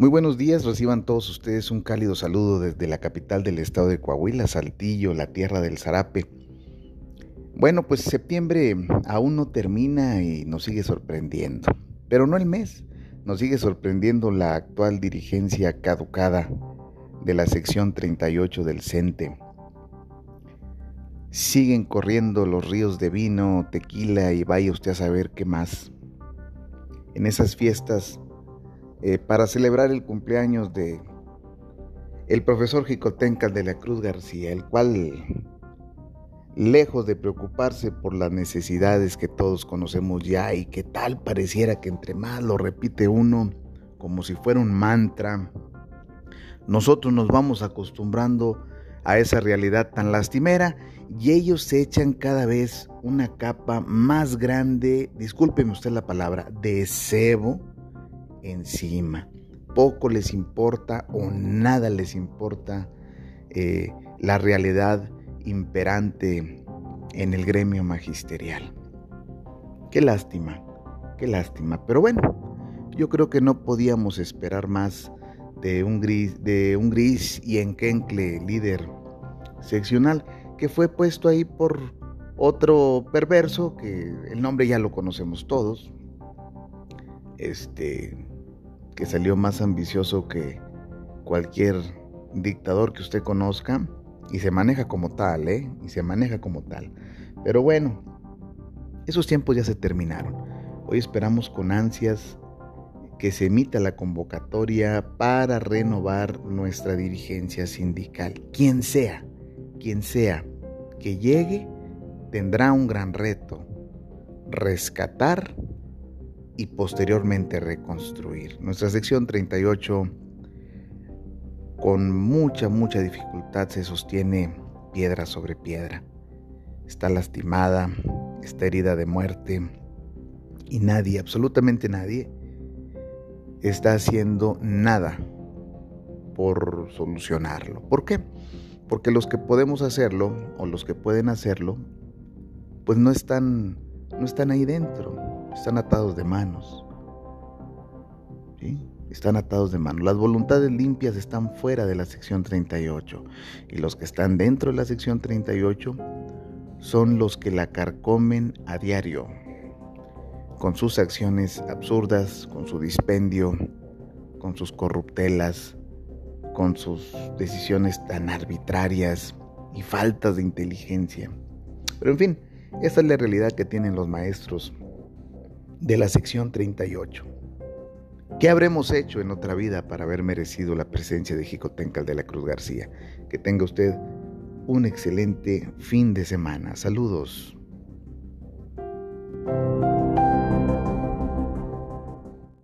Muy buenos días, reciban todos ustedes un cálido saludo desde la capital del estado de Coahuila, Saltillo, la tierra del Zarape. Bueno, pues septiembre aún no termina y nos sigue sorprendiendo, pero no el mes, nos sigue sorprendiendo la actual dirigencia caducada de la sección 38 del CENTE. Siguen corriendo los ríos de vino, tequila y vaya usted a saber qué más. En esas fiestas eh, para celebrar el cumpleaños de el profesor Jicotenca de la Cruz García, el cual, lejos de preocuparse por las necesidades que todos conocemos ya y que tal pareciera que entre más lo repite uno como si fuera un mantra, nosotros nos vamos acostumbrando a esa realidad tan lastimera y ellos se echan cada vez una capa más grande, discúlpeme usted la palabra, de cebo encima. Poco les importa o nada les importa eh, la realidad imperante en el gremio magisterial. Qué lástima, qué lástima. Pero bueno, yo creo que no podíamos esperar más de un gris, de un gris y enquencle líder seccional que fue puesto ahí por otro perverso que el nombre ya lo conocemos todos. Este que salió más ambicioso que cualquier dictador que usted conozca y se maneja como tal, ¿eh? Y se maneja como tal. Pero bueno, esos tiempos ya se terminaron. Hoy esperamos con ansias que se emita la convocatoria para renovar nuestra dirigencia sindical. Quien sea, quien sea que llegue, tendrá un gran reto. Rescatar y posteriormente reconstruir. Nuestra sección 38 con mucha, mucha dificultad se sostiene piedra sobre piedra. Está lastimada, está herida de muerte y nadie, absolutamente nadie, está haciendo nada por solucionarlo. ¿Por qué? Porque los que podemos hacerlo o los que pueden hacerlo, pues no están, no están ahí dentro están atados de manos. Están atados de manos. Las voluntades limpias están fuera de la sección 38 y los que están dentro de la sección 38 son los que la carcomen a diario, con sus acciones absurdas, con su dispendio, con sus corruptelas, con sus decisiones tan arbitrarias y faltas de inteligencia. Pero en fin, esa es la realidad que tienen los maestros de la sección 38. ¿Qué habremos hecho en otra vida para haber merecido la presencia de Jicotencal de la Cruz García? Que tenga usted un excelente fin de semana. Saludos.